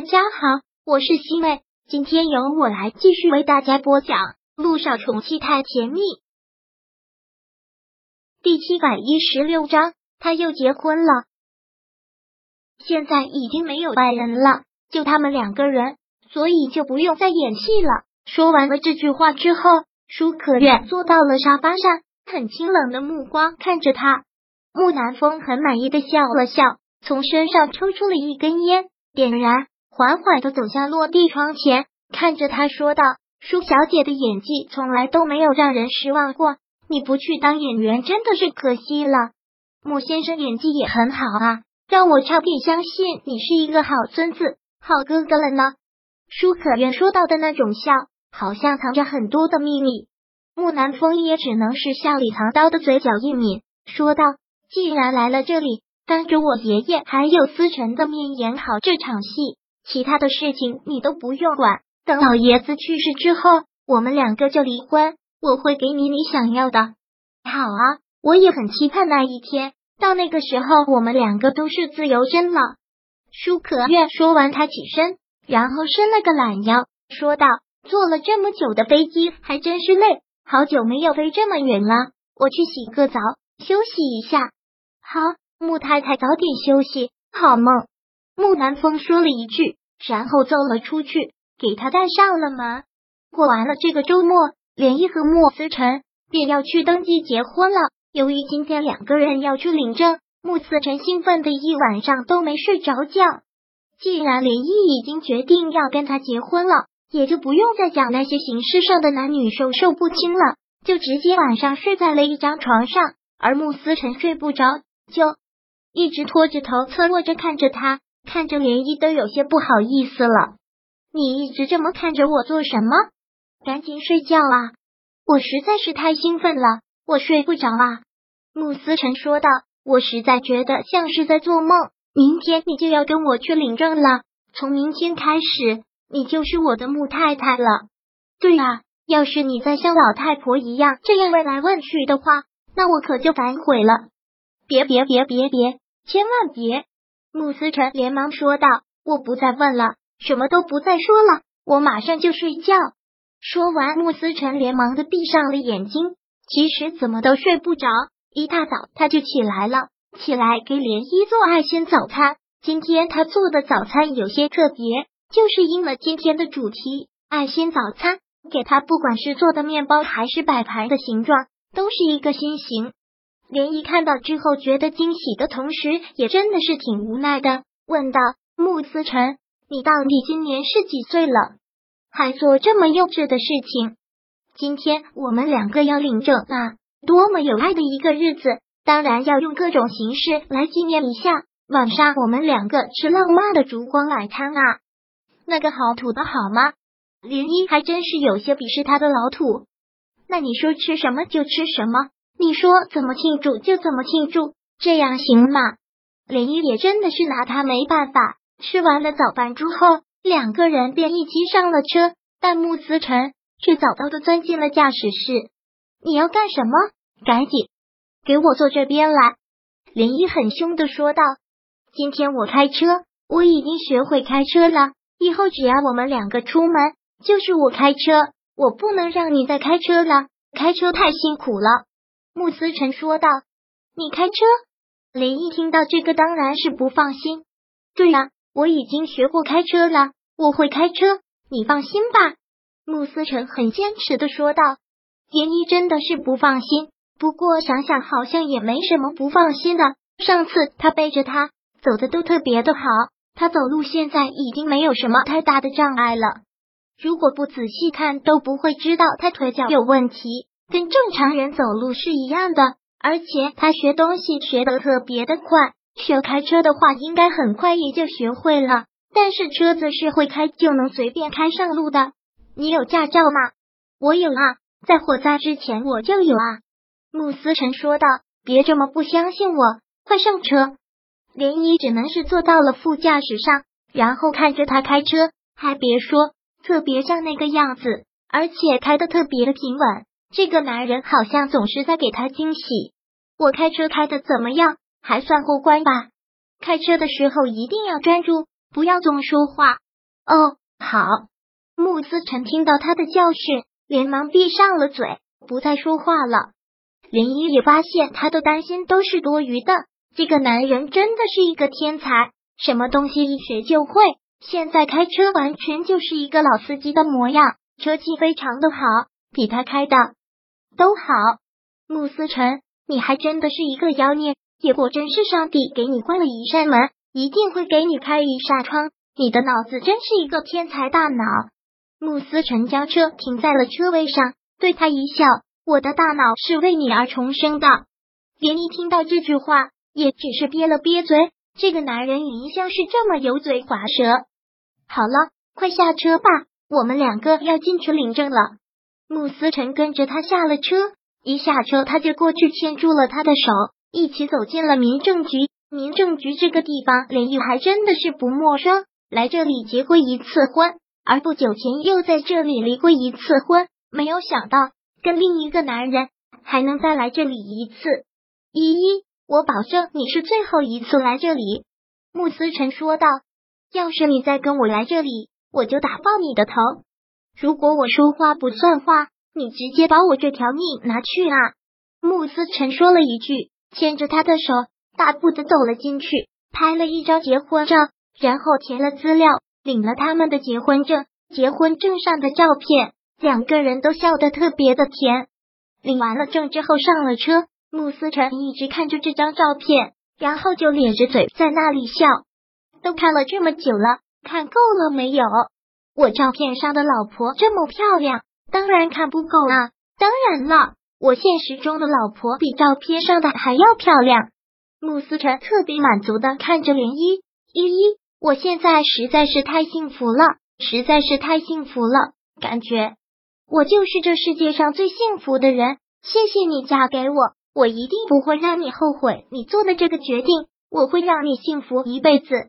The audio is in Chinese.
大家好，我是西妹，今天由我来继续为大家播讲《路上宠妻太甜蜜》第七百一十六章。他又结婚了，现在已经没有外人了，就他们两个人，所以就不用再演戏了。说完了这句话之后，舒可月坐到了沙发上，很清冷的目光看着他。木南风很满意的笑了笑，从身上抽出了一根烟，点燃。缓缓的走向落地窗前，看着他说道：“舒小姐的演技从来都没有让人失望过，你不去当演员真的是可惜了。穆先生演技也很好啊，让我差点相信你是一个好孙子、好哥哥了呢。”舒可愿说到的那种笑，好像藏着很多的秘密。木南风也只能是笑里藏刀的嘴角一抿，说道：“既然来了这里，当着我爷爷还有思辰的面演好这场戏。”其他的事情你都不用管，等老爷子去世之后，我们两个就离婚，我会给你你想要的。好啊，我也很期盼那一天，到那个时候，我们两个都是自由身了。舒可愿说完，他起身，然后伸了个懒腰，说道：“坐了这么久的飞机，还真是累，好久没有飞这么远了，我去洗个澡，休息一下。”好，穆太太早点休息，好梦。木南风说了一句。然后走了出去，给他带上了门。过完了这个周末，连毅和莫思辰便要去登记结婚了。由于今天两个人要去领证，穆思辰兴奋的一晚上都没睡着觉。既然连毅已经决定要跟他结婚了，也就不用再讲那些形式上的男女授受不亲了，就直接晚上睡在了一张床上。而穆思辰睡不着，就一直拖着头侧卧着看着他。看着涟漪都有些不好意思了，你一直这么看着我做什么？赶紧睡觉啊！我实在是太兴奋了，我睡不着啊。穆思辰说道：“我实在觉得像是在做梦。明天你就要跟我去领证了，从明天开始你就是我的穆太太了。对啊，要是你再像老太婆一样这样问来问去的话，那我可就反悔了。别别别别别，千万别！”穆思辰连忙说道：“我不再问了，什么都不再说了，我马上就睡觉。”说完，穆思辰连忙的闭上了眼睛。其实怎么都睡不着，一大早他就起来了，起来给莲漪做爱心早餐。今天他做的早餐有些特别，就是应了今天的主题——爱心早餐。给他不管是做的面包还是摆盘的形状，都是一个心形。连一看到之后，觉得惊喜的同时，也真的是挺无奈的，问道：“穆思辰，你到底今年是几岁了？还做这么幼稚的事情？今天我们两个要领证啊，多么有爱的一个日子！当然要用各种形式来纪念一下。晚上我们两个吃浪漫的烛光晚餐啊，那个好土的好吗？”连一还真是有些鄙视他的老土。那你说吃什么就吃什么。你说怎么庆祝就怎么庆祝，这样行吗？林一也真的是拿他没办法。吃完了早饭之后，两个人便一起上了车，但穆思辰却早早的钻进了驾驶室。你要干什么？赶紧给我坐这边来！林一很凶的说道：“今天我开车，我已经学会开车了，以后只要我们两个出门，就是我开车，我不能让你再开车了，开车太辛苦了。”穆思辰说道：“你开车？”林毅听到这个当然是不放心。对呀，我已经学过开车了，我会开车，你放心吧。”穆思辰很坚持的说道。林毅真的是不放心，不过想想好像也没什么不放心的。上次他背着他走的都特别的好，他走路现在已经没有什么太大的障碍了。如果不仔细看，都不会知道他腿脚有问题。跟正常人走路是一样的，而且他学东西学得特别的快。学开车的话，应该很快也就学会了。但是车子是会开就能随便开上路的。你有驾照吗？我有啊，在火灾之前我就有啊。穆思辰说道：“别这么不相信我，快上车。”涟漪只能是坐到了副驾驶上，然后看着他开车，还别说，特别像那个样子，而且开的特别的平稳。这个男人好像总是在给他惊喜。我开车开的怎么样？还算过关吧。开车的时候一定要专注，不要总说话，哦，好。穆思辰听到他的教训，连忙闭上了嘴，不再说话了。林一也发现他的担心都是多余的。这个男人真的是一个天才，什么东西一学就会。现在开车完全就是一个老司机的模样，车技非常的好，比他开的都好。慕思辰，你还真的是一个妖孽，也果真是上帝给你关了一扇门，一定会给你开一扇窗。你的脑子真是一个天才大脑。慕思辰将车停在了车位上，对他一笑。我的大脑是为你而重生的。连一听到这句话，也只是憋了憋嘴。这个男人一向是这么油嘴滑舌。好了，快下车吧，我们两个要进去领证了。穆思辰跟着他下了车，一下车他就过去牵住了他的手，一起走进了民政局。民政局这个地方，林玉还真的是不陌生，来这里结过一次婚，而不久前又在这里离过一次婚。没有想到。跟另一个男人还能再来这里一次，依依，我保证你是最后一次来这里。”穆思辰说道，“要是你再跟我来这里，我就打爆你的头。如果我说话不算话，你直接把我这条命拿去啊！”穆思辰说了一句，牵着他的手，大步的走了进去，拍了一张结婚照，然后填了资料，领了他们的结婚证，结婚证上的照片。两个人都笑得特别的甜。领完了证之后上了车，穆思辰一直看着这张照片，然后就咧着嘴在那里笑。都看了这么久了，看够了没有？我照片上的老婆这么漂亮，当然看不够啊！当然了，我现实中的老婆比照片上的还要漂亮。穆思辰特别满足的看着林依依依，我现在实在是太幸福了，实在是太幸福了，感觉。我就是这世界上最幸福的人，谢谢你嫁给我，我一定不会让你后悔你做的这个决定，我会让你幸福一辈子。